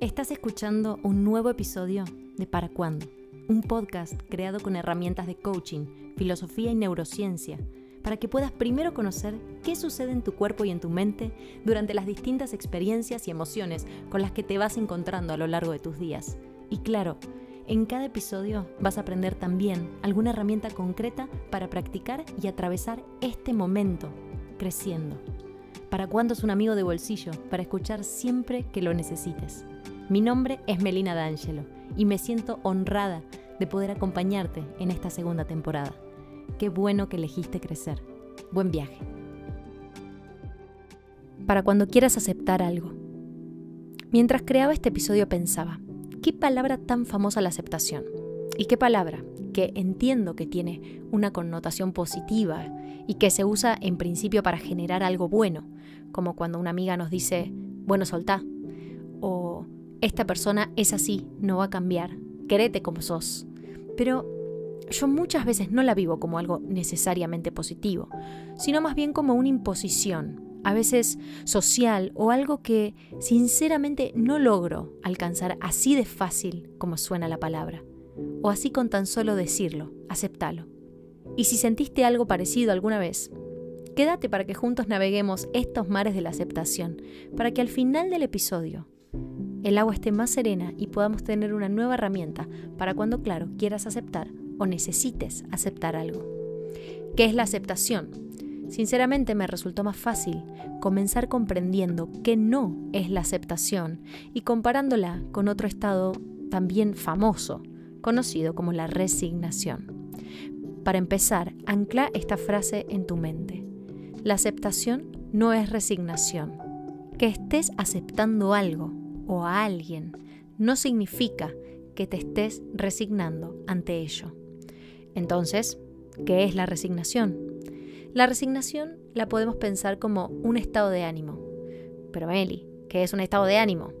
Estás escuchando un nuevo episodio de Para Cuándo, un podcast creado con herramientas de coaching, filosofía y neurociencia, para que puedas primero conocer qué sucede en tu cuerpo y en tu mente durante las distintas experiencias y emociones con las que te vas encontrando a lo largo de tus días. Y claro, en cada episodio vas a aprender también alguna herramienta concreta para practicar y atravesar este momento creciendo. ¿Para cuándo es un amigo de bolsillo? Para escuchar siempre que lo necesites. Mi nombre es Melina D'Angelo y me siento honrada de poder acompañarte en esta segunda temporada. Qué bueno que elegiste crecer. Buen viaje. Para cuando quieras aceptar algo. Mientras creaba este episodio pensaba, ¿qué palabra tan famosa la aceptación? ¿Y qué palabra que entiendo que tiene una connotación positiva y que se usa en principio para generar algo bueno, como cuando una amiga nos dice, bueno, soltá, o esta persona es así, no va a cambiar, querete como sos. Pero yo muchas veces no la vivo como algo necesariamente positivo, sino más bien como una imposición, a veces social o algo que sinceramente no logro alcanzar así de fácil como suena la palabra, o así con tan solo decirlo, aceptalo. Y si sentiste algo parecido alguna vez, quédate para que juntos naveguemos estos mares de la aceptación, para que al final del episodio el agua esté más serena y podamos tener una nueva herramienta para cuando, claro, quieras aceptar o necesites aceptar algo. ¿Qué es la aceptación? Sinceramente me resultó más fácil comenzar comprendiendo que no es la aceptación y comparándola con otro estado también famoso, conocido como la resignación. Para empezar, ancla esta frase en tu mente. La aceptación no es resignación. Que estés aceptando algo o a alguien no significa que te estés resignando ante ello. Entonces, ¿qué es la resignación? La resignación la podemos pensar como un estado de ánimo. Pero Eli, ¿qué es un estado de ánimo?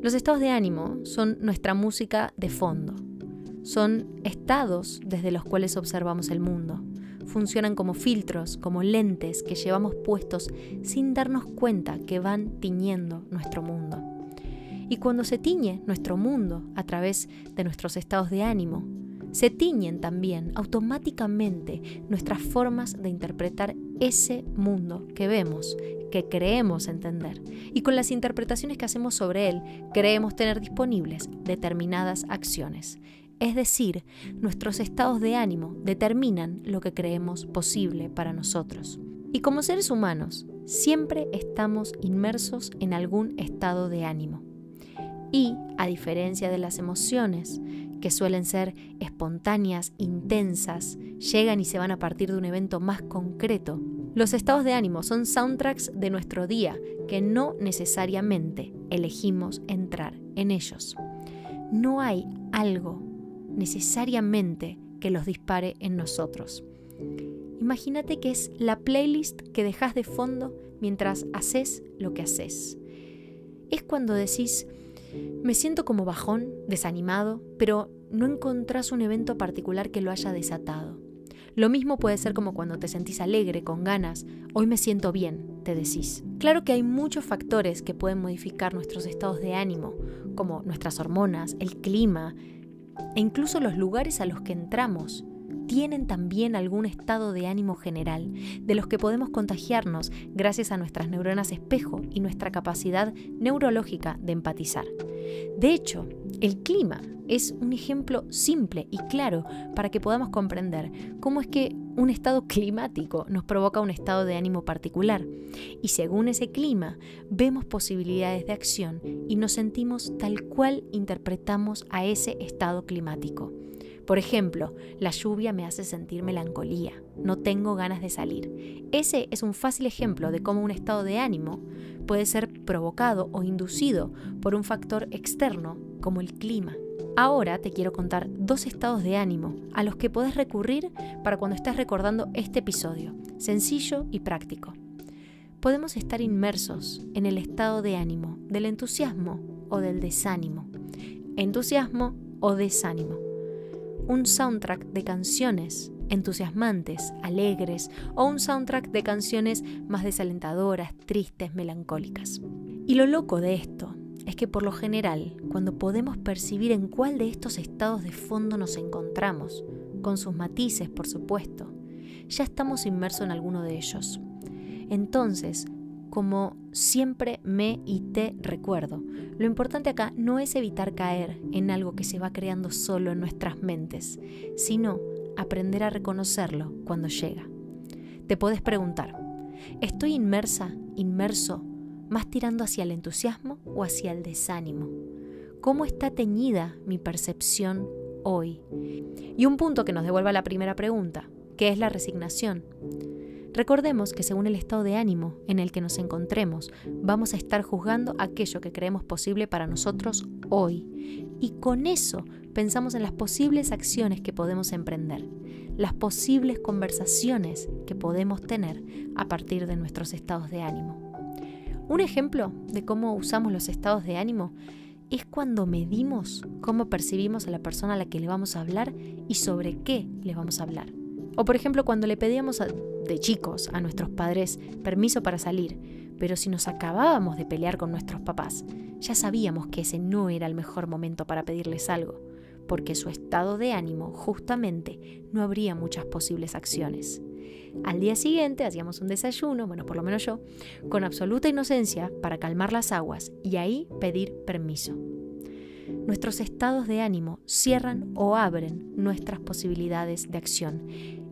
Los estados de ánimo son nuestra música de fondo. Son estados desde los cuales observamos el mundo. Funcionan como filtros, como lentes que llevamos puestos sin darnos cuenta que van tiñendo nuestro mundo. Y cuando se tiñe nuestro mundo a través de nuestros estados de ánimo, se tiñen también automáticamente nuestras formas de interpretar ese mundo que vemos, que creemos entender. Y con las interpretaciones que hacemos sobre él, creemos tener disponibles determinadas acciones. Es decir, nuestros estados de ánimo determinan lo que creemos posible para nosotros. Y como seres humanos, siempre estamos inmersos en algún estado de ánimo. Y, a diferencia de las emociones, que suelen ser espontáneas, intensas, llegan y se van a partir de un evento más concreto, los estados de ánimo son soundtracks de nuestro día que no necesariamente elegimos entrar en ellos. No hay algo necesariamente que los dispare en nosotros. Imagínate que es la playlist que dejas de fondo mientras haces lo que haces. Es cuando decís, me siento como bajón, desanimado, pero no encontrás un evento particular que lo haya desatado. Lo mismo puede ser como cuando te sentís alegre, con ganas, hoy me siento bien, te decís. Claro que hay muchos factores que pueden modificar nuestros estados de ánimo, como nuestras hormonas, el clima e incluso los lugares a los que entramos tienen también algún estado de ánimo general, de los que podemos contagiarnos gracias a nuestras neuronas espejo y nuestra capacidad neurológica de empatizar. De hecho, el clima es un ejemplo simple y claro para que podamos comprender cómo es que un estado climático nos provoca un estado de ánimo particular. Y según ese clima, vemos posibilidades de acción y nos sentimos tal cual interpretamos a ese estado climático. Por ejemplo, la lluvia me hace sentir melancolía, no tengo ganas de salir. Ese es un fácil ejemplo de cómo un estado de ánimo puede ser provocado o inducido por un factor externo como el clima. Ahora te quiero contar dos estados de ánimo a los que puedes recurrir para cuando estés recordando este episodio, sencillo y práctico. Podemos estar inmersos en el estado de ánimo del entusiasmo o del desánimo, entusiasmo o desánimo un soundtrack de canciones entusiasmantes, alegres o un soundtrack de canciones más desalentadoras, tristes, melancólicas. Y lo loco de esto es que por lo general, cuando podemos percibir en cuál de estos estados de fondo nos encontramos, con sus matices, por supuesto, ya estamos inmersos en alguno de ellos. Entonces, como siempre me y te recuerdo, lo importante acá no es evitar caer en algo que se va creando solo en nuestras mentes, sino aprender a reconocerlo cuando llega. Te puedes preguntar, ¿estoy inmersa, inmerso, más tirando hacia el entusiasmo o hacia el desánimo? ¿Cómo está teñida mi percepción hoy? Y un punto que nos devuelva la primera pregunta, ¿qué es la resignación? Recordemos que según el estado de ánimo en el que nos encontremos, vamos a estar juzgando aquello que creemos posible para nosotros hoy. Y con eso pensamos en las posibles acciones que podemos emprender, las posibles conversaciones que podemos tener a partir de nuestros estados de ánimo. Un ejemplo de cómo usamos los estados de ánimo es cuando medimos cómo percibimos a la persona a la que le vamos a hablar y sobre qué le vamos a hablar. O por ejemplo cuando le pedíamos de chicos a nuestros padres permiso para salir, pero si nos acabábamos de pelear con nuestros papás, ya sabíamos que ese no era el mejor momento para pedirles algo, porque su estado de ánimo justamente no habría muchas posibles acciones. Al día siguiente hacíamos un desayuno, bueno, por lo menos yo, con absoluta inocencia para calmar las aguas y ahí pedir permiso. Nuestros estados de ánimo cierran o abren nuestras posibilidades de acción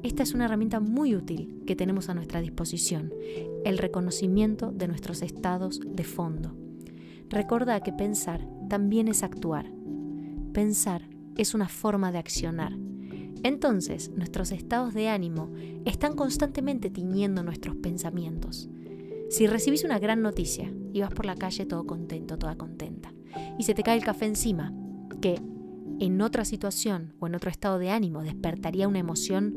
esta es una herramienta muy útil que tenemos a nuestra disposición, el reconocimiento de nuestros estados de fondo. Recuerda que pensar también es actuar. Pensar es una forma de accionar. Entonces, nuestros estados de ánimo están constantemente tiñendo nuestros pensamientos. Si recibís una gran noticia y vas por la calle todo contento, toda contenta, y se te cae el café encima, que en otra situación o en otro estado de ánimo despertaría una emoción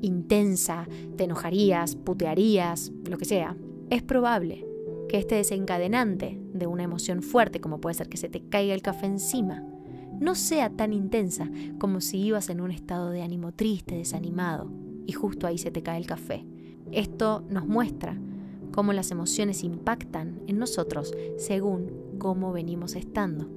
intensa, te enojarías, putearías, lo que sea, es probable que este desencadenante de una emoción fuerte, como puede ser que se te caiga el café encima, no sea tan intensa como si ibas en un estado de ánimo triste, desanimado, y justo ahí se te cae el café. Esto nos muestra cómo las emociones impactan en nosotros según cómo venimos estando.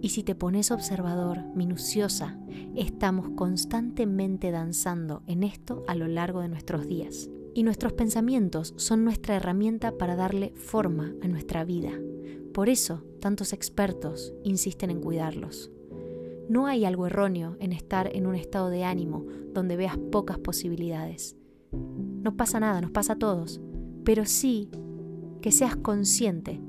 Y si te pones observador, minuciosa, estamos constantemente danzando en esto a lo largo de nuestros días. Y nuestros pensamientos son nuestra herramienta para darle forma a nuestra vida. Por eso, tantos expertos insisten en cuidarlos. No hay algo erróneo en estar en un estado de ánimo donde veas pocas posibilidades. No pasa nada, nos pasa a todos, pero sí que seas consciente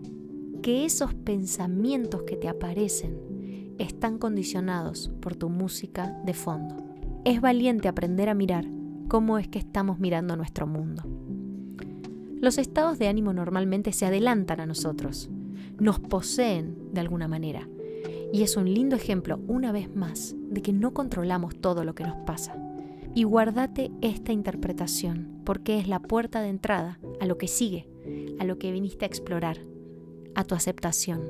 que esos pensamientos que te aparecen están condicionados por tu música de fondo. Es valiente aprender a mirar cómo es que estamos mirando nuestro mundo. Los estados de ánimo normalmente se adelantan a nosotros, nos poseen de alguna manera. Y es un lindo ejemplo, una vez más, de que no controlamos todo lo que nos pasa. Y guardate esta interpretación, porque es la puerta de entrada a lo que sigue, a lo que viniste a explorar, a tu aceptación.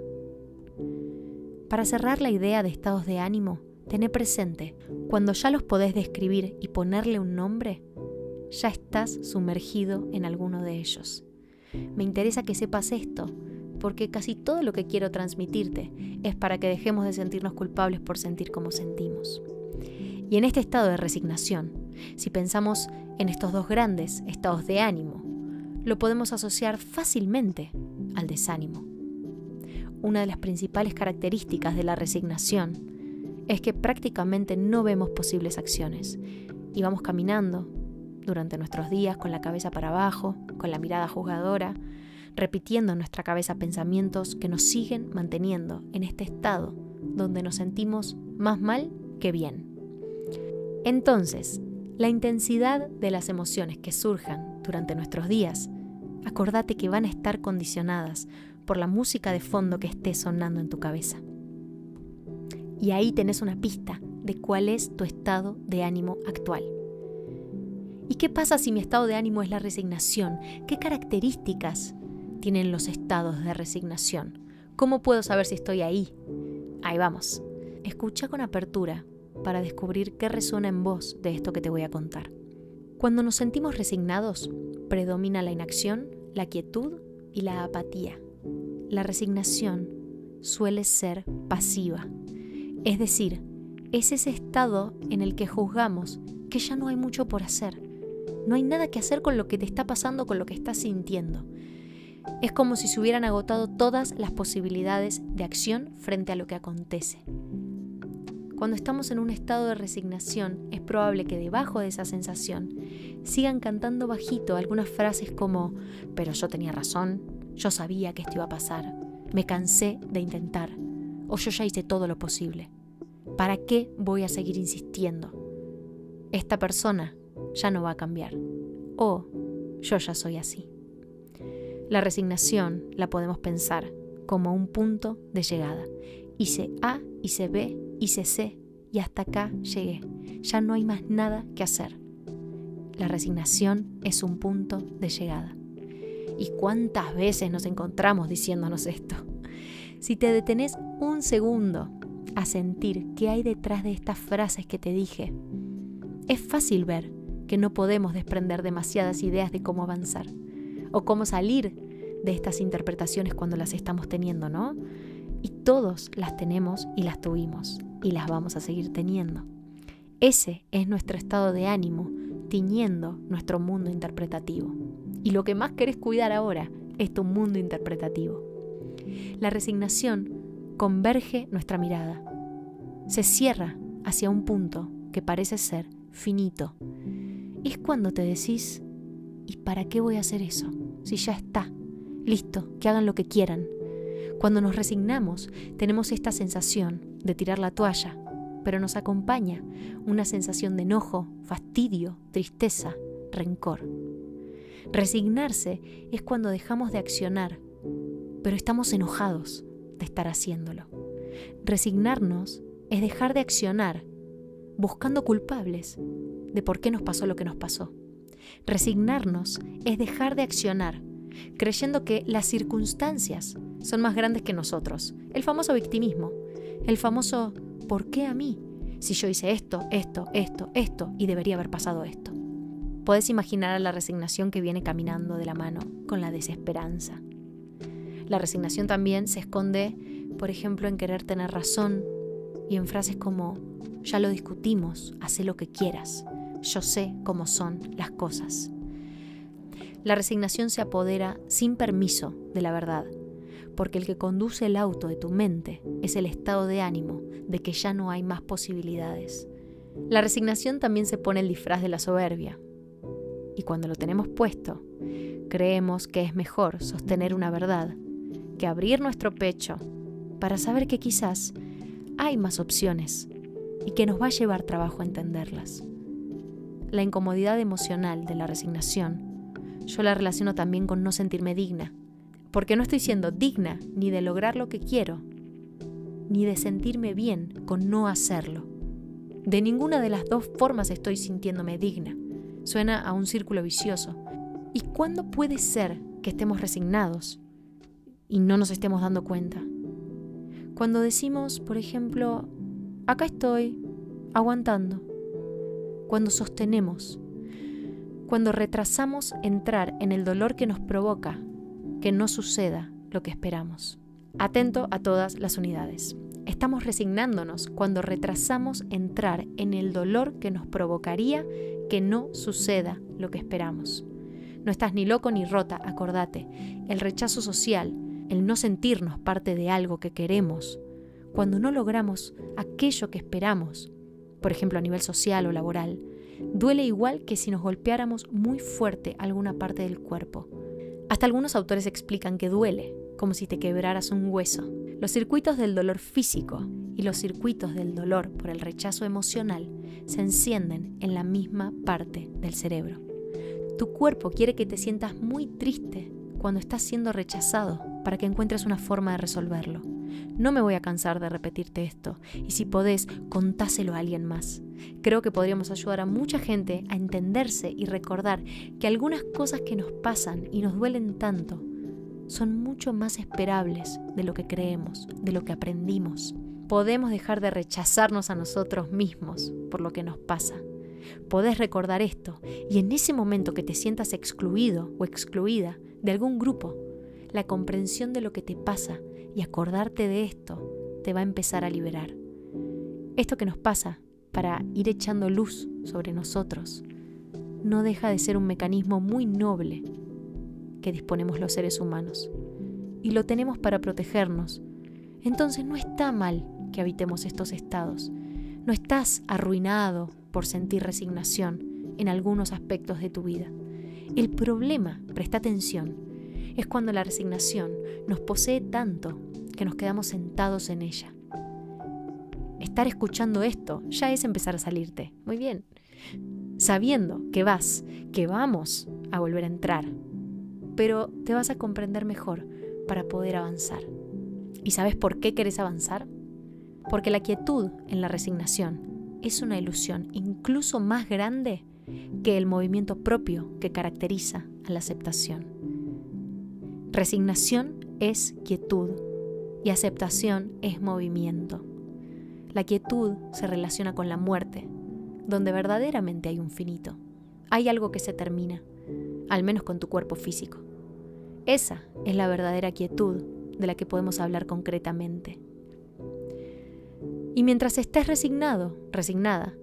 Para cerrar la idea de estados de ánimo, tené presente, cuando ya los podés describir y ponerle un nombre, ya estás sumergido en alguno de ellos. Me interesa que sepas esto, porque casi todo lo que quiero transmitirte es para que dejemos de sentirnos culpables por sentir como sentimos. Y en este estado de resignación, si pensamos en estos dos grandes estados de ánimo, lo podemos asociar fácilmente al desánimo. Una de las principales características de la resignación es que prácticamente no vemos posibles acciones y vamos caminando durante nuestros días con la cabeza para abajo, con la mirada juzgadora, repitiendo en nuestra cabeza pensamientos que nos siguen manteniendo en este estado donde nos sentimos más mal que bien. Entonces, la intensidad de las emociones que surjan durante nuestros días, acordate que van a estar condicionadas por la música de fondo que esté sonando en tu cabeza. Y ahí tenés una pista de cuál es tu estado de ánimo actual. ¿Y qué pasa si mi estado de ánimo es la resignación? ¿Qué características tienen los estados de resignación? ¿Cómo puedo saber si estoy ahí? Ahí vamos. Escucha con apertura para descubrir qué resuena en vos de esto que te voy a contar. Cuando nos sentimos resignados, predomina la inacción, la quietud y la apatía. La resignación suele ser pasiva. Es decir, es ese estado en el que juzgamos que ya no hay mucho por hacer. No hay nada que hacer con lo que te está pasando, con lo que estás sintiendo. Es como si se hubieran agotado todas las posibilidades de acción frente a lo que acontece. Cuando estamos en un estado de resignación, es probable que debajo de esa sensación sigan cantando bajito algunas frases como, pero yo tenía razón, yo sabía que esto iba a pasar, me cansé de intentar, o yo ya hice todo lo posible. ¿Para qué voy a seguir insistiendo? Esta persona ya no va a cambiar, o yo ya soy así. La resignación la podemos pensar como un punto de llegada. Hice A, hice B, hice C y hasta acá llegué. Ya no hay más nada que hacer. La resignación es un punto de llegada. ¿Y cuántas veces nos encontramos diciéndonos esto? Si te detenés un segundo a sentir qué hay detrás de estas frases que te dije, es fácil ver que no podemos desprender demasiadas ideas de cómo avanzar o cómo salir de estas interpretaciones cuando las estamos teniendo, ¿no? Y todos las tenemos y las tuvimos y las vamos a seguir teniendo. Ese es nuestro estado de ánimo, tiñendo nuestro mundo interpretativo. Y lo que más querés cuidar ahora es tu mundo interpretativo. La resignación converge nuestra mirada. Se cierra hacia un punto que parece ser finito. Es cuando te decís, ¿y para qué voy a hacer eso? Si ya está. Listo, que hagan lo que quieran. Cuando nos resignamos, tenemos esta sensación de tirar la toalla, pero nos acompaña una sensación de enojo, fastidio, tristeza, rencor. Resignarse es cuando dejamos de accionar, pero estamos enojados de estar haciéndolo. Resignarnos es dejar de accionar buscando culpables de por qué nos pasó lo que nos pasó. Resignarnos es dejar de accionar creyendo que las circunstancias son más grandes que nosotros. El famoso victimismo, el famoso ¿por qué a mí? Si yo hice esto, esto, esto, esto y debería haber pasado esto. Puedes imaginar a la resignación que viene caminando de la mano con la desesperanza. La resignación también se esconde, por ejemplo, en querer tener razón y en frases como ya lo discutimos, haz lo que quieras, yo sé cómo son las cosas. La resignación se apodera sin permiso de la verdad porque el que conduce el auto de tu mente es el estado de ánimo de que ya no hay más posibilidades. La resignación también se pone el disfraz de la soberbia. Y cuando lo tenemos puesto, creemos que es mejor sostener una verdad que abrir nuestro pecho para saber que quizás hay más opciones y que nos va a llevar trabajo entenderlas. La incomodidad emocional de la resignación yo la relaciono también con no sentirme digna, porque no estoy siendo digna ni de lograr lo que quiero, ni de sentirme bien con no hacerlo. De ninguna de las dos formas estoy sintiéndome digna. Suena a un círculo vicioso. ¿Y cuándo puede ser que estemos resignados y no nos estemos dando cuenta? Cuando decimos, por ejemplo, acá estoy, aguantando. Cuando sostenemos. Cuando retrasamos entrar en el dolor que nos provoca que no suceda lo que esperamos. Atento a todas las unidades. Estamos resignándonos cuando retrasamos entrar en el dolor que nos provocaría que no suceda lo que esperamos. No estás ni loco ni rota, acordate. El rechazo social, el no sentirnos parte de algo que queremos, cuando no logramos aquello que esperamos, por ejemplo a nivel social o laboral, duele igual que si nos golpeáramos muy fuerte alguna parte del cuerpo. Hasta algunos autores explican que duele, como si te quebraras un hueso. Los circuitos del dolor físico y los circuitos del dolor por el rechazo emocional se encienden en la misma parte del cerebro. Tu cuerpo quiere que te sientas muy triste cuando estás siendo rechazado para que encuentres una forma de resolverlo. No me voy a cansar de repetirte esto, y si podés, contáselo a alguien más. Creo que podríamos ayudar a mucha gente a entenderse y recordar que algunas cosas que nos pasan y nos duelen tanto son mucho más esperables de lo que creemos, de lo que aprendimos. Podemos dejar de rechazarnos a nosotros mismos por lo que nos pasa. Podés recordar esto y en ese momento que te sientas excluido o excluida de algún grupo, la comprensión de lo que te pasa y acordarte de esto te va a empezar a liberar. Esto que nos pasa para ir echando luz sobre nosotros no deja de ser un mecanismo muy noble que disponemos los seres humanos y lo tenemos para protegernos. Entonces no está mal que habitemos estos estados. No estás arruinado por sentir resignación en algunos aspectos de tu vida. El problema, presta atención, es cuando la resignación nos posee tanto que nos quedamos sentados en ella. Estar escuchando esto ya es empezar a salirte. Muy bien. Sabiendo que vas, que vamos a volver a entrar. Pero te vas a comprender mejor para poder avanzar. ¿Y sabes por qué querés avanzar? Porque la quietud en la resignación es una ilusión incluso más grande que el movimiento propio que caracteriza a la aceptación. Resignación es quietud y aceptación es movimiento. La quietud se relaciona con la muerte, donde verdaderamente hay un finito. Hay algo que se termina, al menos con tu cuerpo físico. Esa es la verdadera quietud de la que podemos hablar concretamente. Y mientras estés resignado, resignada,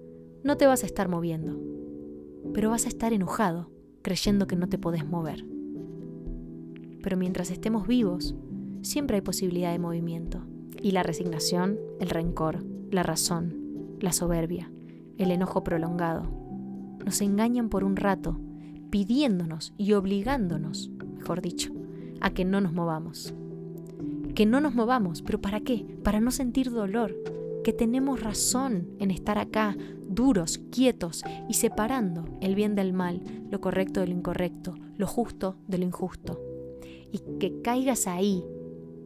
no te vas a estar moviendo, pero vas a estar enojado, creyendo que no te podés mover. Pero mientras estemos vivos, siempre hay posibilidad de movimiento. Y la resignación, el rencor, la razón, la soberbia, el enojo prolongado, nos engañan por un rato, pidiéndonos y obligándonos, mejor dicho, a que no nos movamos. Que no nos movamos, pero ¿para qué? Para no sentir dolor, que tenemos razón en estar acá, duros, quietos y separando el bien del mal, lo correcto de lo incorrecto, lo justo de lo injusto. Que caigas ahí,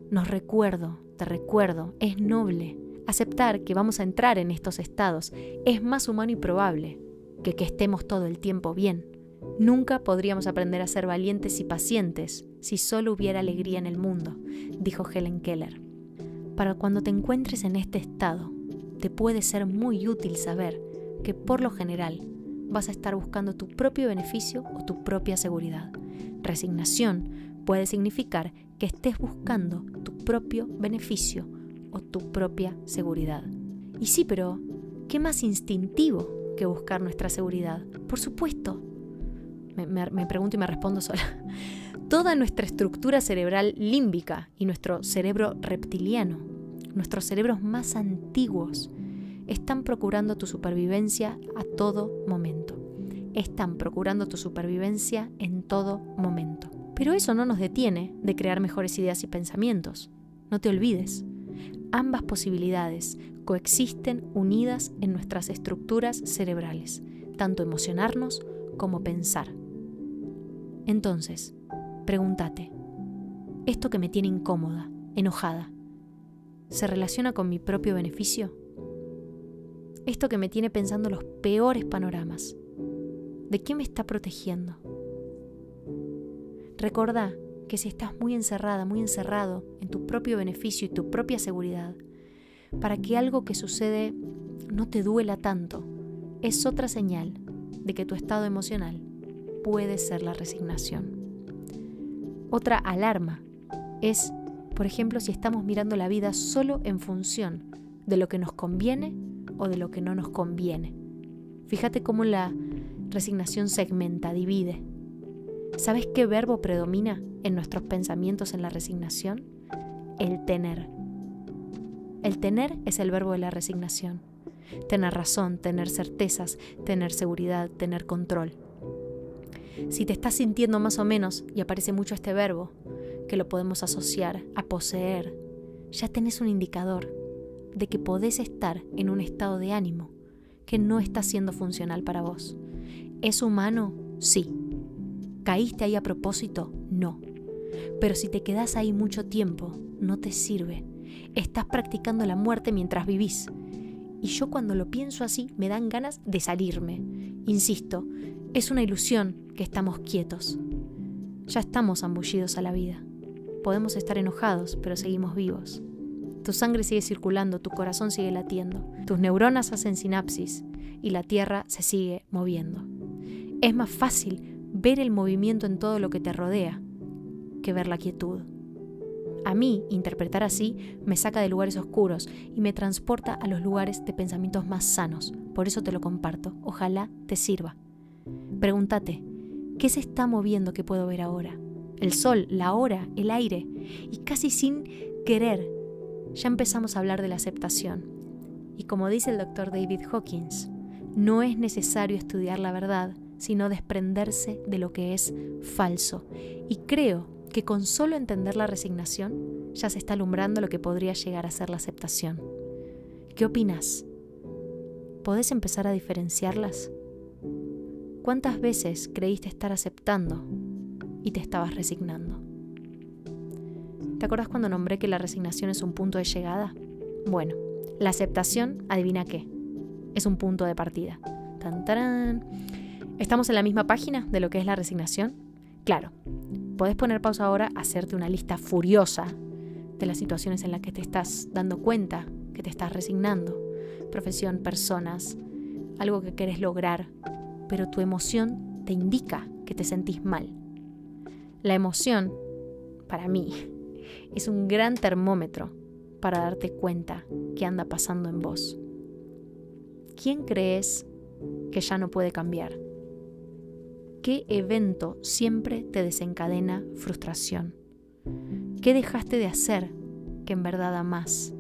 nos recuerdo, te recuerdo, es noble. Aceptar que vamos a entrar en estos estados es más humano y probable que que estemos todo el tiempo bien. Nunca podríamos aprender a ser valientes y pacientes si solo hubiera alegría en el mundo, dijo Helen Keller. Para cuando te encuentres en este estado, te puede ser muy útil saber que por lo general vas a estar buscando tu propio beneficio o tu propia seguridad. Resignación puede significar que estés buscando tu propio beneficio o tu propia seguridad. Y sí, pero ¿qué más instintivo que buscar nuestra seguridad? Por supuesto. Me, pregunto y me respondo sola. Toda nuestra estructura cerebral límbica y nuestro cerebro reptiliano nuestros cerebros más antiguos, están procurando tu supervivencia a todo momento. Están procurando tu supervivencia en todo momento. Pero eso no nos detiene de crear mejores ideas y pensamientos. No te olvides, ambas posibilidades coexisten unidas en nuestras estructuras cerebrales, tanto emocionarnos como pensar. Entonces, pregúntate, ¿esto que me tiene incómoda, enojada, se relaciona con mi propio beneficio? Esto que me tiene pensando los peores panoramas, ¿de qué me está protegiendo? Recordá que si estás muy encerrada, muy encerrado en tu propio beneficio y tu propia seguridad, para que algo que sucede no te duela tanto, es otra señal de que tu estado emocional puede ser la resignación. Otra alarma es por ejemplo, si estamos mirando la vida solo en función de lo que nos conviene o de lo que no nos conviene. Fíjate cómo la resignación segmenta, divide. ¿Sabes qué verbo predomina en nuestros pensamientos en la resignación? El tener. El tener es el verbo de la resignación. Tener razón, tener certezas, tener seguridad, tener control. Si te estás sintiendo más o menos y aparece mucho este verbo, que lo podemos asociar a poseer, ya tenés un indicador de que podés estar en un estado de ánimo que no está siendo funcional para vos. ¿Es humano? Sí. ¿Caíste ahí a propósito? No. Pero si te quedás ahí mucho tiempo, no te sirve. Estás practicando la muerte mientras vivís. Y yo cuando lo pienso así me dan ganas de salirme. Insisto, es una ilusión que estamos quietos. Ya estamos ambullidos a la vida. Podemos estar enojados, pero seguimos vivos. Tu sangre sigue circulando, tu corazón sigue latiendo, tus neuronas hacen sinapsis y la Tierra se sigue moviendo. Es más fácil ver el movimiento en todo lo que te rodea que ver la quietud. A mí, interpretar así me saca de lugares oscuros y me transporta a los lugares de pensamientos más sanos. Por eso te lo comparto. Ojalá te sirva. Pregúntate, ¿qué se está moviendo que puedo ver ahora? El sol, la hora, el aire. Y casi sin querer, ya empezamos a hablar de la aceptación. Y como dice el doctor David Hawkins, no es necesario estudiar la verdad, sino desprenderse de lo que es falso. Y creo que con solo entender la resignación ya se está alumbrando lo que podría llegar a ser la aceptación. ¿Qué opinas? ¿Podés empezar a diferenciarlas? ¿Cuántas veces creíste estar aceptando y te estabas resignando? ¿Te acuerdas cuando nombré que la resignación es un punto de llegada? Bueno, la aceptación, adivina qué, es un punto de partida. Tan, ¿Estamos en la misma página de lo que es la resignación? Claro, podés poner pausa ahora, hacerte una lista furiosa de las situaciones en las que te estás dando cuenta que te estás resignando. Profesión, personas, algo que querés lograr, pero tu emoción te indica que te sentís mal. La emoción, para mí, es un gran termómetro para darte cuenta qué anda pasando en vos. ¿Quién crees que ya no puede cambiar? ¿Qué evento siempre te desencadena frustración? ¿Qué dejaste de hacer que en verdad amas?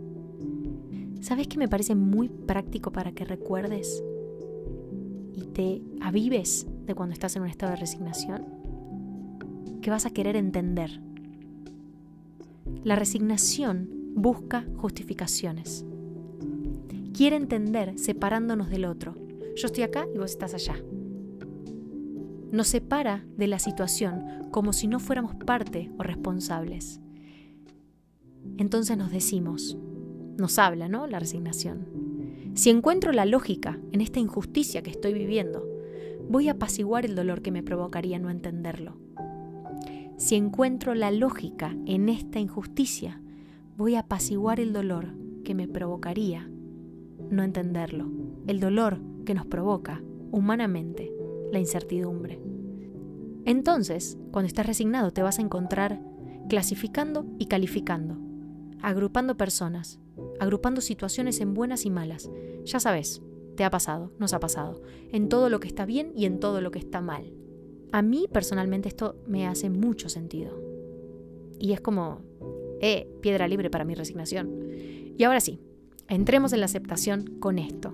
¿Sabes que me parece muy práctico para que recuerdes y te avives de cuando estás en un estado de resignación? Que vas a querer entender. La resignación busca justificaciones. Quiere entender separándonos del otro. Yo estoy acá y vos estás allá nos separa de la situación como si no fuéramos parte o responsables. Entonces nos decimos, nos habla, ¿no? La resignación. Si encuentro la lógica en esta injusticia que estoy viviendo, voy a apaciguar el dolor que me provocaría no entenderlo. Si encuentro la lógica en esta injusticia, voy a apaciguar el dolor que me provocaría no entenderlo, el dolor que nos provoca humanamente la incertidumbre. Entonces, cuando estás resignado, te vas a encontrar clasificando y calificando, agrupando personas, agrupando situaciones en buenas y malas. Ya sabes, te ha pasado, nos ha pasado, en todo lo que está bien y en todo lo que está mal. A mí personalmente esto me hace mucho sentido. Y es como, eh, piedra libre para mi resignación. Y ahora sí, entremos en la aceptación con esto.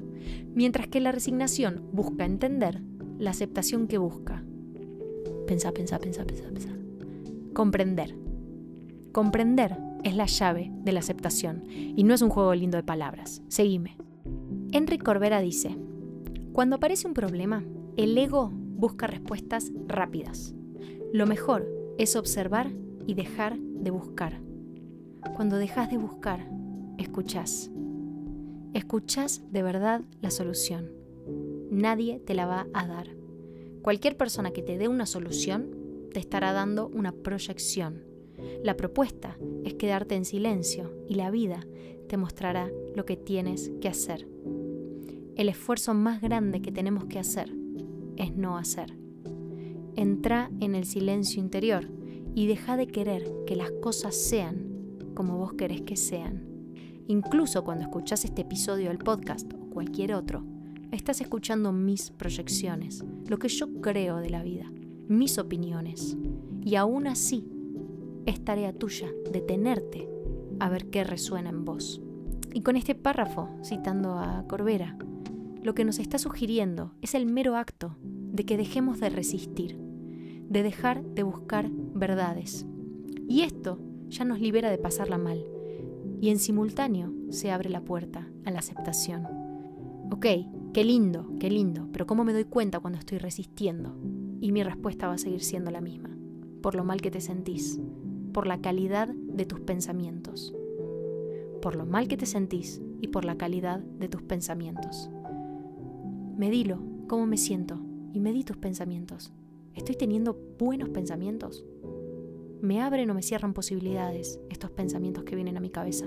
Mientras que la resignación busca entender, la aceptación que busca. Pensá, pensá, pensá, pensá, pensá. Comprender. Comprender es la llave de la aceptación y no es un juego lindo de palabras. Seguime. Enrique Corbera dice, cuando aparece un problema, el ego busca respuestas rápidas. Lo mejor es observar y dejar de buscar. Cuando dejas de buscar, escuchás. Escuchás de verdad la solución nadie te la va a dar. Cualquier persona que te dé una solución te estará dando una proyección. La propuesta es quedarte en silencio y la vida te mostrará lo que tienes que hacer. El esfuerzo más grande que tenemos que hacer es no hacer. Entra en el silencio interior y deja de querer que las cosas sean como vos querés que sean. Incluso cuando escuchas este episodio del podcast o cualquier otro, Estás escuchando mis proyecciones, lo que yo creo de la vida, mis opiniones. Y aún así, es tarea tuya detenerte a ver qué resuena en vos. Y con este párrafo, citando a Corbera, lo que nos está sugiriendo es el mero acto de que dejemos de resistir, de dejar de buscar verdades. Y esto ya nos libera de pasarla mal. Y en simultáneo se abre la puerta a la aceptación. Ok, Qué lindo, qué lindo, pero ¿cómo me doy cuenta cuando estoy resistiendo? Y mi respuesta va a seguir siendo la misma, por lo mal que te sentís, por la calidad de tus pensamientos, por lo mal que te sentís y por la calidad de tus pensamientos. Medilo, cómo me siento, y medí tus pensamientos. ¿Estoy teniendo buenos pensamientos? ¿Me abren o me cierran posibilidades estos pensamientos que vienen a mi cabeza?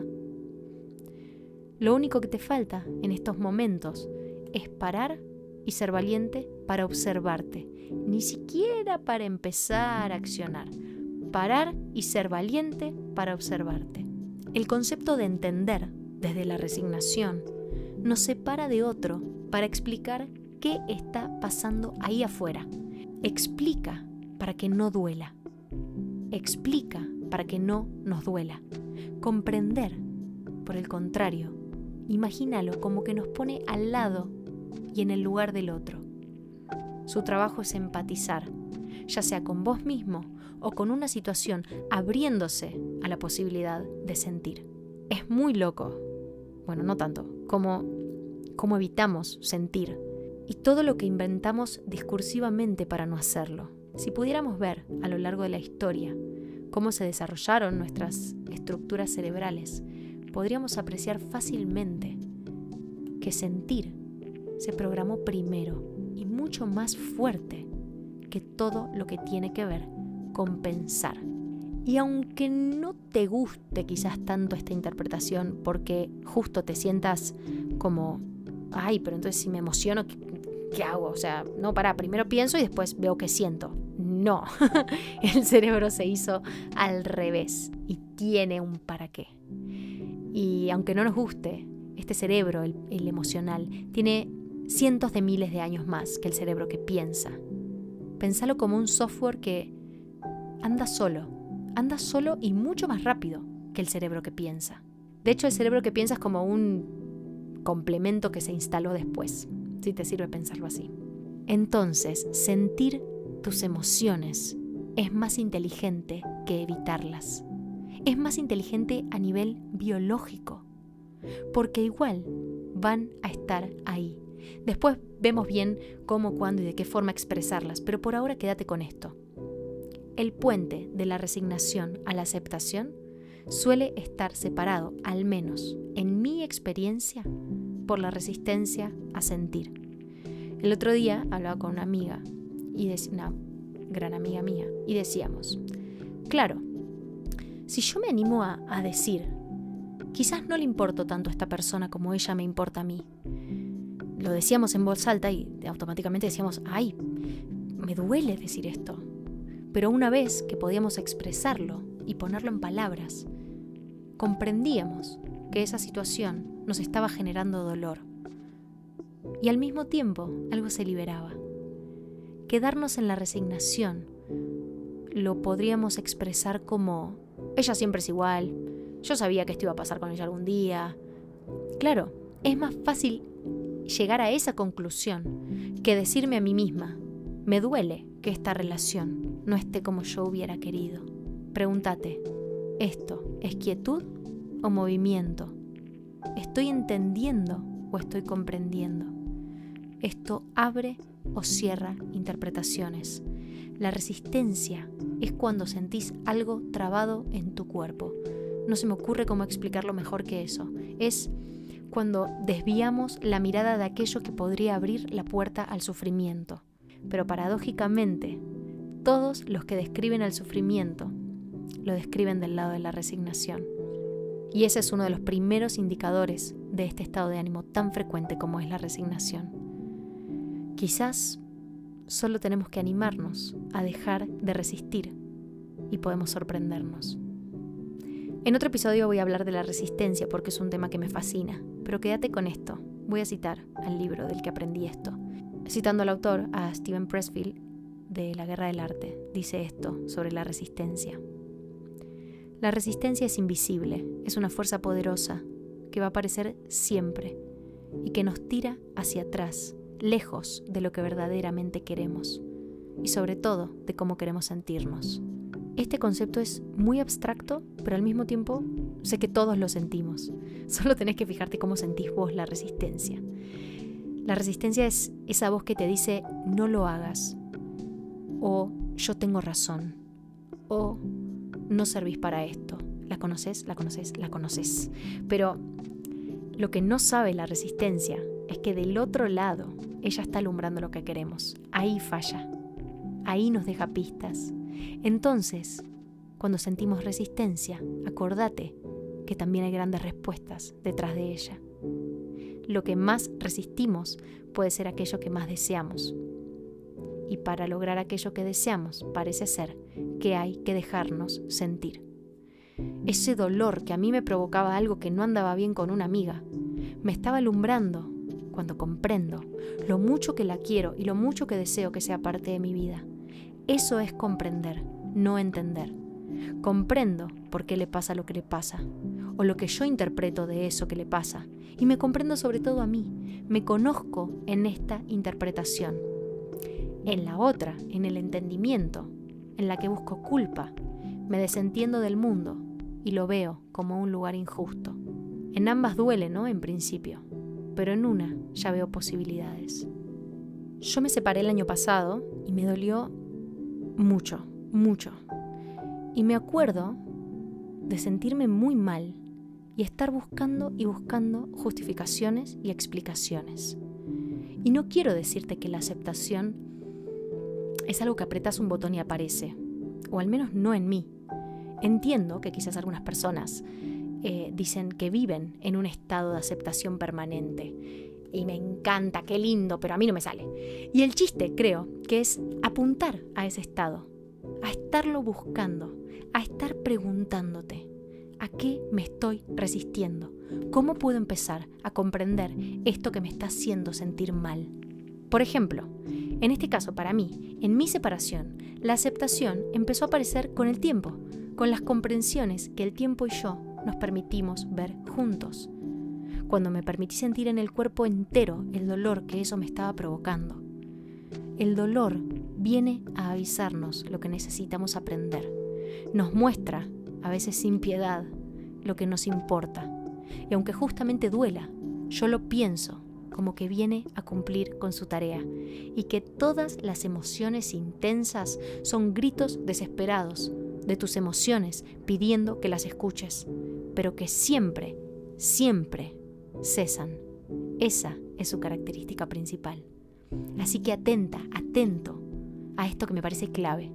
Lo único que te falta en estos momentos es parar y ser valiente para observarte, ni siquiera para empezar a accionar. Parar y ser valiente para observarte. El concepto de entender desde la resignación nos separa de otro para explicar qué está pasando ahí afuera. Explica para que no duela. Explica para que no nos duela. Comprender, por el contrario, imagínalo como que nos pone al lado y en el lugar del otro. Su trabajo es empatizar, ya sea con vos mismo o con una situación, abriéndose a la posibilidad de sentir. Es muy loco, bueno, no tanto, como, como evitamos sentir y todo lo que inventamos discursivamente para no hacerlo. Si pudiéramos ver a lo largo de la historia cómo se desarrollaron nuestras estructuras cerebrales, podríamos apreciar fácilmente que sentir se programó primero y mucho más fuerte que todo lo que tiene que ver con pensar. Y aunque no te guste quizás tanto esta interpretación porque justo te sientas como, ay, pero entonces si me emociono, ¿qué, hago? O sea, no, para, primero pienso y después veo qué siento. No, el cerebro se hizo al revés y tiene un para qué. Y aunque no nos guste, este cerebro, el, el emocional, tiene cientos de miles de años más que el cerebro que piensa. Pensalo como un software que anda solo, anda solo y mucho más rápido que el cerebro que piensa. De hecho, el cerebro que piensa es como un complemento que se instaló después, si te sirve pensarlo así. Entonces, sentir tus emociones es más inteligente que evitarlas. Es más inteligente a nivel biológico, porque igual van a estar ahí. Después vemos bien cómo, cuándo y de qué forma expresarlas, pero por ahora quédate con esto. El puente de la resignación a la aceptación suele estar separado, al menos en mi experiencia, por la resistencia a sentir. El otro día hablaba con una amiga, y una gran amiga mía, y decíamos, claro, si yo me animo a, a decir, quizás no le importo tanto a esta persona como ella me importa a mí, lo decíamos en voz alta y automáticamente decíamos, ay, me duele decir esto, pero una vez que podíamos expresarlo y ponerlo en palabras, comprendíamos que esa situación nos estaba generando dolor. Y al mismo tiempo algo se liberaba. Quedarnos en la resignación lo podríamos expresar como, ella siempre es igual, yo sabía que esto iba a pasar con ella algún día. Claro, es más fácil llegar a esa conclusión que decirme a mí misma, me duele que esta relación no esté como yo hubiera querido. Pregúntate, ¿esto es quietud o movimiento? ¿Estoy entendiendo o estoy comprendiendo? Esto abre o cierra interpretaciones. La resistencia es cuando sentís algo trabado en tu cuerpo. No se me ocurre cómo explicarlo mejor que eso. Es cuando desviamos la mirada de aquello que podría abrir la puerta al sufrimiento. Pero paradójicamente, todos los que describen el sufrimiento lo describen del lado de la resignación. Y ese es uno de los primeros indicadores de este estado de ánimo tan frecuente como es la resignación. Quizás solo tenemos que animarnos a dejar de resistir y podemos sorprendernos. En otro episodio voy a hablar de la resistencia porque es un tema que me fascina, pero quédate con esto. Voy a citar al libro del que aprendí esto. Citando al autor, a Steven Pressfield, de La Guerra del Arte, dice esto sobre la resistencia. La resistencia es invisible, es una fuerza poderosa que va a aparecer siempre y que nos tira hacia atrás, lejos de lo que verdaderamente queremos y sobre todo de cómo queremos sentirnos. Este concepto es muy abstracto, pero al mismo tiempo sé que todos lo sentimos. Solo tenés que fijarte cómo sentís vos la resistencia. La resistencia es esa voz que te dice no lo hagas, o yo tengo razón, o no servís para esto. ¿La conoces? ¿La conoces? ¿La conoces? Pero lo que no sabe la resistencia es que del otro lado ella está alumbrando lo que queremos. Ahí falla. Ahí nos deja pistas. Entonces, cuando sentimos resistencia, acordate que también hay grandes respuestas detrás de ella lo que más resistimos puede ser aquello que más deseamos. Y para lograr aquello que deseamos parece ser que hay que dejarnos sentir. ese dolor que a mí me provocaba algo que no andaba bien con una amiga, me estaba alumbrando cuando comprendo lo mucho que la quiero y lo mucho que deseo que sea parte de mi vida. Eso es comprender, no entender. Comprendo por qué le pasa lo que le pasa, o lo que yo interpreto de eso que le pasa, y me comprendo sobre todo a mí, me conozco en esta interpretación. En la otra, en el entendimiento, en la que busco culpa, me desentiendo del mundo y lo veo como un lugar injusto. En ambas duele, ¿no? En principio, pero en una ya veo posibilidades. Yo me separé el año pasado y me dolió mucho, mucho. Y me acuerdo de sentirme muy mal y estar buscando y buscando justificaciones y explicaciones. Y no quiero decirte que la aceptación es algo que apretas un botón y aparece, o al menos no en mí. Entiendo que quizás algunas personas eh, dicen que viven en un estado de aceptación permanente. Y me encanta, qué lindo, pero a mí no me sale. Y el chiste, creo, que es apuntar a ese estado, a estarlo buscando, a estar preguntándote, ¿a qué me estoy resistiendo? ¿Cómo puedo empezar a comprender esto que me está haciendo sentir mal? Por ejemplo, en este caso para mí, en mi separación, la aceptación empezó a aparecer con el tiempo, con las comprensiones que el tiempo y yo nos permitimos ver juntos. Cuando me permití sentir en el cuerpo entero el dolor que eso me estaba provocando. El dolor viene a avisarnos lo que necesitamos aprender. Nos muestra, a veces sin piedad, lo que nos importa. Y aunque justamente duela, yo lo pienso como que viene a cumplir con su tarea y que todas las emociones intensas son gritos desesperados de tus emociones pidiendo que las escuches, pero que siempre, siempre cesan. Esa es su característica principal. Así que atenta, atento a esto que me parece clave.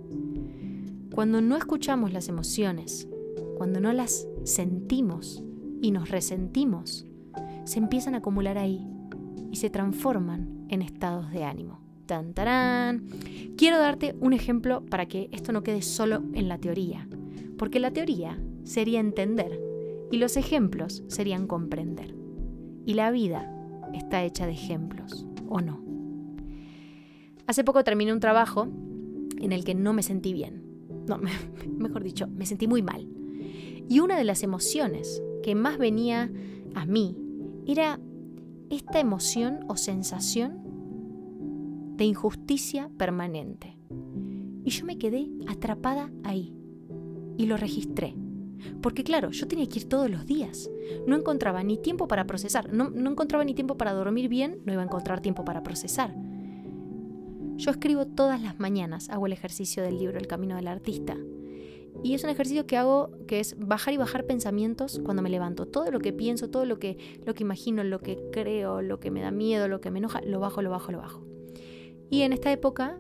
Cuando no escuchamos las emociones, cuando no las sentimos y nos resentimos, se empiezan a acumular ahí y se transforman en estados de ánimo. Tan, tarán. Quiero darte un ejemplo para que esto no quede solo en la teoría, porque la teoría sería entender y los ejemplos serían comprender. Y la vida está hecha de ejemplos, ¿o no? Hace poco terminé un trabajo en el que no me sentí bien. No, mejor dicho, me sentí muy mal. Y una de las emociones que más venía a mí era esta emoción o sensación de injusticia permanente. Y yo me quedé atrapada ahí y lo registré. Porque claro, yo tenía que ir todos los días. No encontraba ni tiempo para procesar. No, no, encontraba ni tiempo para dormir bien, no iba a encontrar tiempo para procesar. Yo escribo todas las mañanas, hago el ejercicio del libro El Camino del Artista. Y es un ejercicio que hago que es bajar y bajar pensamientos cuando me levanto. Todo lo que pienso, todo lo que, lo que imagino, lo que creo, lo que me da miedo, lo que me enoja, lo bajo, lo bajo, lo bajo. Y en esta época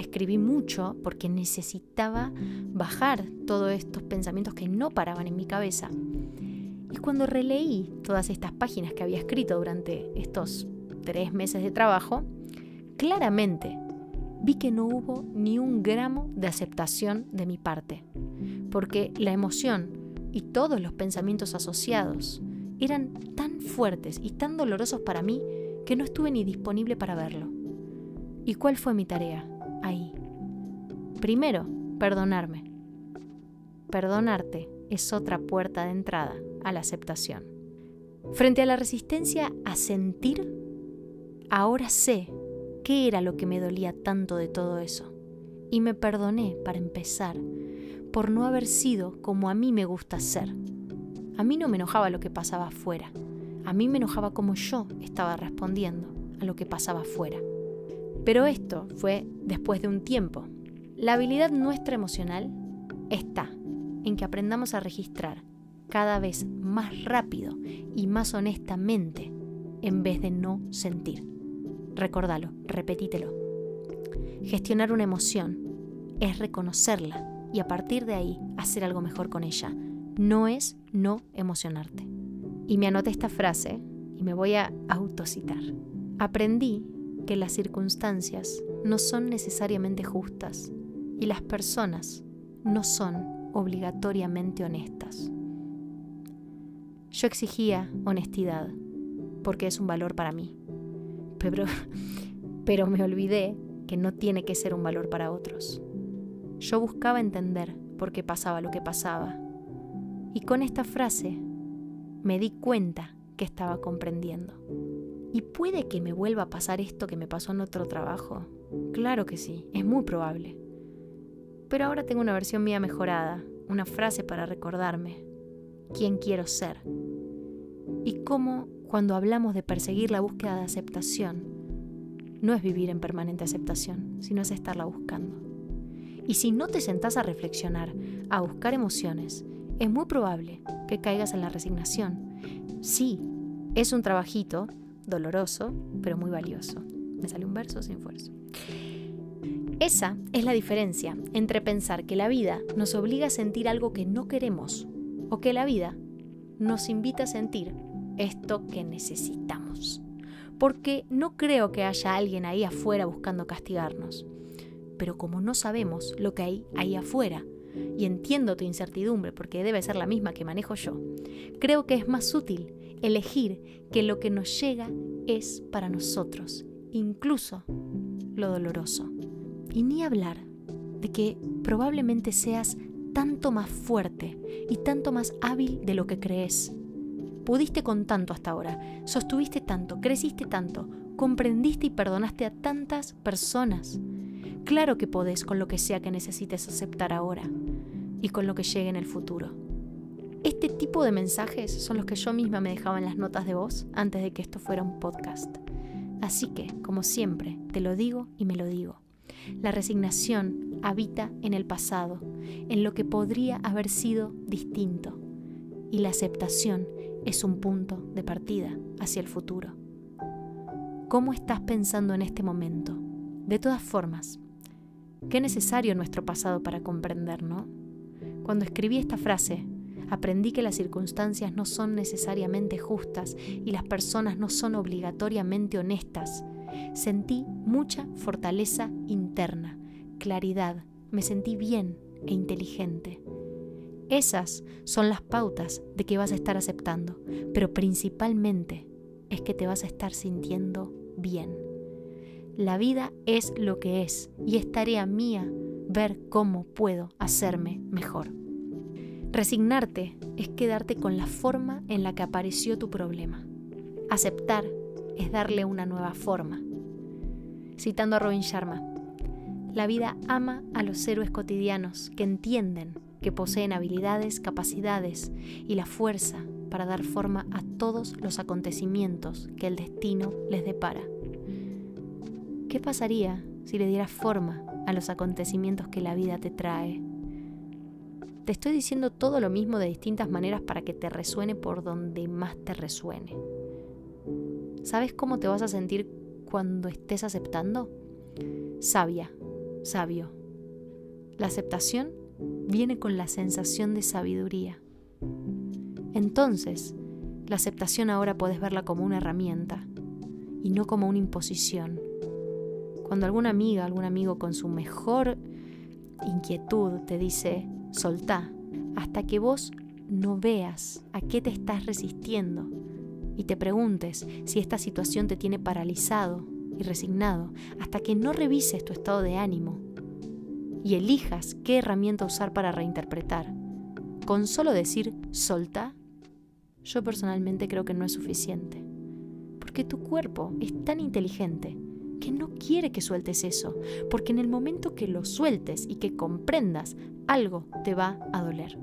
escribí mucho porque necesitaba bajar todos estos pensamientos que no paraban en mi cabeza. Y cuando releí todas estas páginas que había escrito durante estos tres meses de trabajo, claramente vi que no hubo ni un gramo de aceptación de mi parte, porque la emoción y todos los pensamientos asociados eran tan fuertes y tan dolorosos para mí que no estuve ni disponible para verlo. ¿Y cuál fue mi tarea ahí? Primero, perdonarme. Perdonarte es otra puerta de entrada a la aceptación. Frente a la resistencia a sentir, ahora sé qué era lo que me dolía tanto de todo eso. Y me perdoné para empezar por no haber sido como a mí me gusta ser. A mí no me enojaba lo que pasaba afuera. A mí me enojaba como yo estaba respondiendo a lo que pasaba afuera. Pero esto fue después de un tiempo. La habilidad nuestra emocional está en que aprendamos a registrar cada vez más rápido y más honestamente en vez de no sentir. Recordalo, repetítelo. Gestionar una emoción es reconocerla y a partir de ahí hacer algo mejor con ella. No es no emocionarte. Y me anoté esta frase y me voy a autocitar. Aprendí que las circunstancias no son necesariamente justas y las personas no son obligatoriamente honestas. Yo exigía honestidad porque es un valor para mí, pero, pero me olvidé que no tiene que ser un valor para otros. Yo buscaba entender por qué pasaba lo que pasaba y con esta frase me di cuenta que estaba comprendiendo. ¿Y puede que me vuelva a pasar esto que me pasó en otro trabajo? Claro que sí, es muy probable. Pero ahora tengo una versión mía mejorada, una frase para recordarme quién quiero ser. Y cómo cuando hablamos de perseguir la búsqueda de aceptación, no es vivir en permanente aceptación, sino es estarla buscando. Y si no te sentás a reflexionar, a buscar emociones, es muy probable que caigas en la resignación. Sí, es un trabajito doloroso, pero muy valioso. Me sale un verso sin esfuerzo. Esa es la diferencia entre pensar que la vida nos obliga a sentir algo que no queremos o que la vida nos invita a sentir esto que necesitamos. Porque no creo que haya alguien ahí afuera buscando castigarnos. Pero como no sabemos lo que hay ahí afuera, y entiendo tu incertidumbre porque debe ser la misma que manejo yo, creo que es más útil elegir que lo que nos llega es para nosotros, incluso lo doloroso. Y ni hablar de que probablemente seas tanto más fuerte y tanto más hábil de lo que crees. Pudiste con tanto hasta ahora, sostuviste tanto, creciste tanto, comprendiste y perdonaste a tantas personas. Claro que podés con lo que sea que necesites aceptar ahora y con lo que llegue en el futuro. Este tipo de mensajes son los que yo misma me dejaba en las notas de voz antes de que esto fuera un podcast. Así que, como siempre, te lo digo y me lo digo. La resignación habita en el pasado, en lo que podría haber sido distinto, y la aceptación es un punto de partida hacia el futuro. ¿Cómo estás pensando en este momento? De todas formas, qué necesario nuestro pasado para comprender, ¿no? Cuando escribí esta frase, aprendí que las circunstancias no son necesariamente justas y las personas no son obligatoriamente honestas. Sentí mucha fortaleza interna, claridad, me sentí bien e inteligente. Esas son las pautas de que vas a estar aceptando, pero principalmente es que te vas a estar sintiendo bien. La vida es lo que es y es tarea mía ver cómo puedo hacerme mejor. Resignarte es quedarte con la forma en la que apareció tu problema. Aceptar es darle una nueva forma. Citando a Robin Sharma, la vida ama a los héroes cotidianos que entienden que poseen habilidades, capacidades y la fuerza para dar forma a todos los acontecimientos que el destino les depara. ¿Qué pasaría si le dieras forma a los acontecimientos que la vida te trae? Te estoy diciendo todo lo mismo de distintas maneras para que te resuene por donde más te resuene. ¿Sabes cómo te vas a sentir cuando estés aceptando? Sabia, sabio. La aceptación viene con la sensación de sabiduría. Entonces, la aceptación ahora puedes verla como una herramienta y no como una imposición. Cuando alguna amiga, algún amigo con su mejor inquietud te dice, soltá, hasta que vos no veas a qué te estás resistiendo y te preguntes si esta situación te tiene paralizado y resignado, hasta que no revises tu estado de ánimo y elijas qué herramienta usar para reinterpretar. Con solo decir soltá, yo personalmente creo que no es suficiente, porque tu cuerpo es tan inteligente que no quiere que sueltes eso, porque en el momento que lo sueltes y que comprendas, algo te va a doler.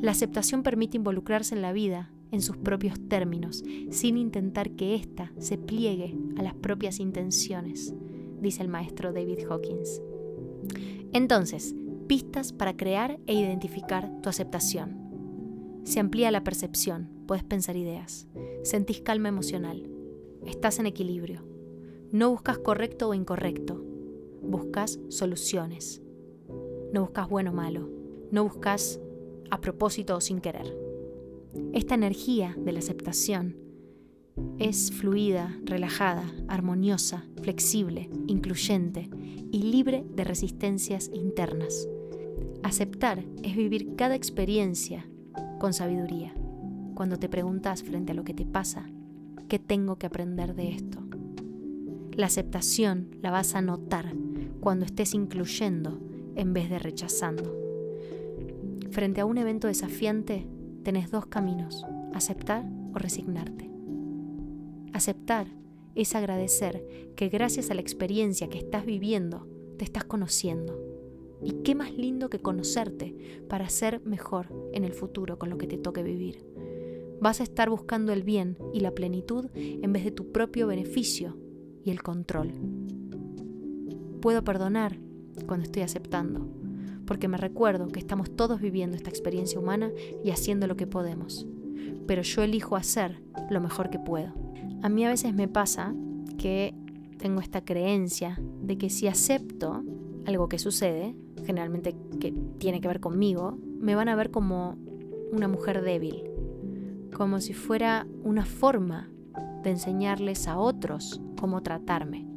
La aceptación permite involucrarse en la vida en sus propios términos, sin intentar que ésta se pliegue a las propias intenciones, dice el maestro David Hawkins. Entonces, pistas para crear e identificar tu aceptación. Se amplía la percepción, puedes pensar ideas, sentís calma emocional, estás en equilibrio, no buscas correcto o incorrecto, buscas soluciones. No buscas bueno o malo, no buscas a propósito o sin querer. Esta energía de la aceptación es fluida, relajada, armoniosa, flexible, incluyente y libre de resistencias internas. Aceptar es vivir cada experiencia con sabiduría. Cuando te preguntas frente a lo que te pasa, ¿qué tengo que aprender de esto? La aceptación la vas a notar cuando estés incluyendo en vez de rechazando. Frente a un evento desafiante, tenés dos caminos, aceptar o resignarte. Aceptar es agradecer que gracias a la experiencia que estás viviendo, te estás conociendo. Y qué más lindo que conocerte para ser mejor en el futuro con lo que te toque vivir. Vas a estar buscando el bien y la plenitud en vez de tu propio beneficio y el control. Puedo perdonar cuando estoy aceptando, porque me recuerdo que estamos todos viviendo esta experiencia humana y haciendo lo que podemos. Pero yo elijo hacer lo mejor que puedo. A mí a veces me pasa que tengo esta creencia de que si acepto algo que sucede, generalmente que tiene que ver conmigo, me van a ver como una mujer débil, como si fuera una forma de enseñarles a otros cómo tratarme.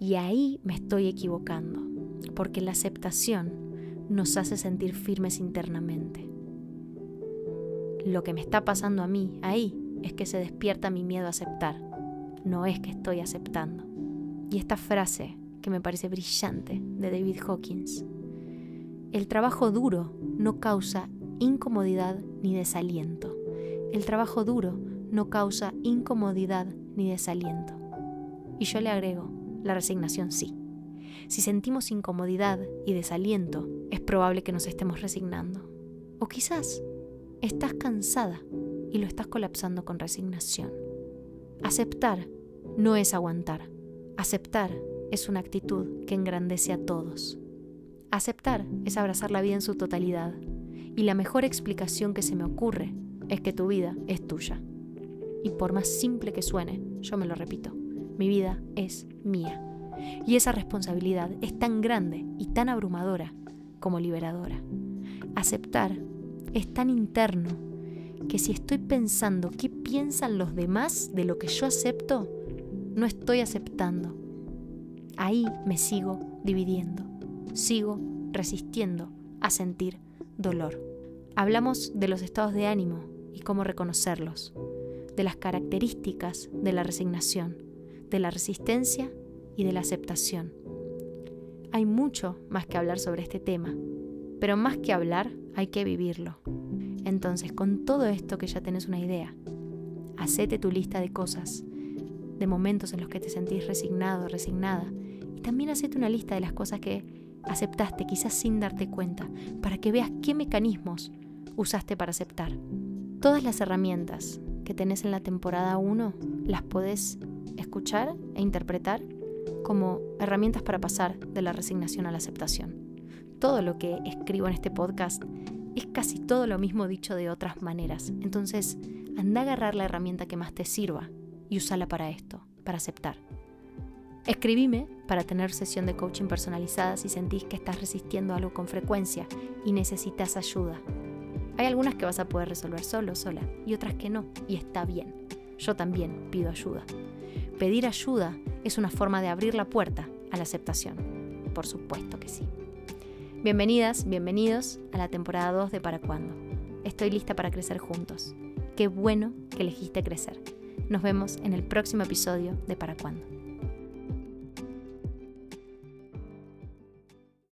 Y ahí me estoy equivocando, porque la aceptación nos hace sentir firmes internamente. Lo que me está pasando a mí ahí es que se despierta mi miedo a aceptar, no es que estoy aceptando. Y esta frase, que me parece brillante, de David Hawkins, el trabajo duro no causa incomodidad ni desaliento. El trabajo duro no causa incomodidad ni desaliento. Y yo le agrego, la resignación sí. Si sentimos incomodidad y desaliento, es probable que nos estemos resignando. O quizás estás cansada y lo estás colapsando con resignación. Aceptar no es aguantar. Aceptar es una actitud que engrandece a todos. Aceptar es abrazar la vida en su totalidad. Y la mejor explicación que se me ocurre es que tu vida es tuya. Y por más simple que suene, yo me lo repito, mi vida es mía. Y esa responsabilidad es tan grande y tan abrumadora como liberadora. Aceptar es tan interno que si estoy pensando qué piensan los demás de lo que yo acepto, no estoy aceptando. Ahí me sigo dividiendo, sigo resistiendo a sentir dolor. Hablamos de los estados de ánimo y cómo reconocerlos, de las características de la resignación, de la resistencia y de la aceptación. Hay mucho más que hablar sobre este tema, pero más que hablar hay que vivirlo. Entonces, con todo esto que ya tenés una idea, hacete tu lista de cosas, de momentos en los que te sentís resignado, resignada, y también hacete una lista de las cosas que aceptaste, quizás sin darte cuenta, para que veas qué mecanismos usaste para aceptar. Todas las herramientas que tenés en la temporada 1 las podés escuchar e interpretar como herramientas para pasar de la resignación a la aceptación. Todo lo que escribo en este podcast es casi todo lo mismo dicho de otras maneras. Entonces, anda a agarrar la herramienta que más te sirva y usala para esto, para aceptar. Escribime para tener sesión de coaching personalizada si sentís que estás resistiendo algo con frecuencia y necesitas ayuda. Hay algunas que vas a poder resolver solo, sola, y otras que no, y está bien. Yo también pido ayuda. Pedir ayuda es una forma de abrir la puerta a la aceptación. Por supuesto que sí. Bienvenidas, bienvenidos a la temporada 2 de Para Cuándo. Estoy lista para crecer juntos. Qué bueno que elegiste crecer. Nos vemos en el próximo episodio de Para Cuándo.